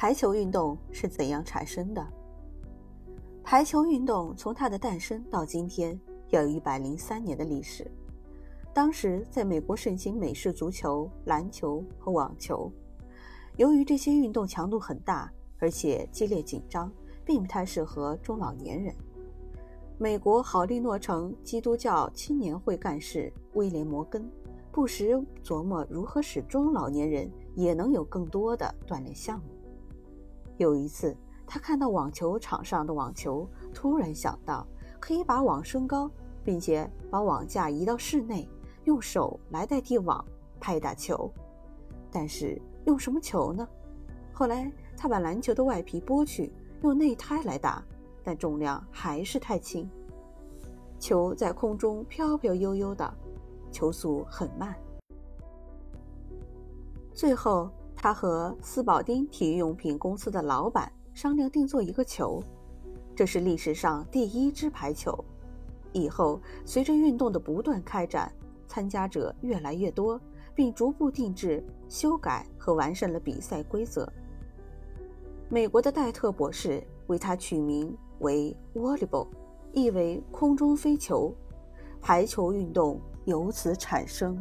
排球运动是怎样产生的？排球运动从它的诞生到今天，要有一百零三年的历史。当时在美国盛行美式足球、篮球和网球。由于这些运动强度很大，而且激烈紧张，并不太适合中老年人。美国好利诺城基督教青年会干事威廉·摩根不时琢磨如何使中老年人也能有更多的锻炼项目。有一次，他看到网球场上的网球，突然想到可以把网升高，并且把网架移到室内，用手来代替网拍打球。但是用什么球呢？后来他把篮球的外皮剥去，用内胎来打，但重量还是太轻，球在空中飘飘悠悠的，球速很慢。最后。他和斯宝丁体育用品公司的老板商量定做一个球，这是历史上第一支排球。以后随着运动的不断开展，参加者越来越多，并逐步定制、修改和完善了比赛规则。美国的戴特博士为它取名为 “volleyball”，意为空中飞球，排球运动由此产生。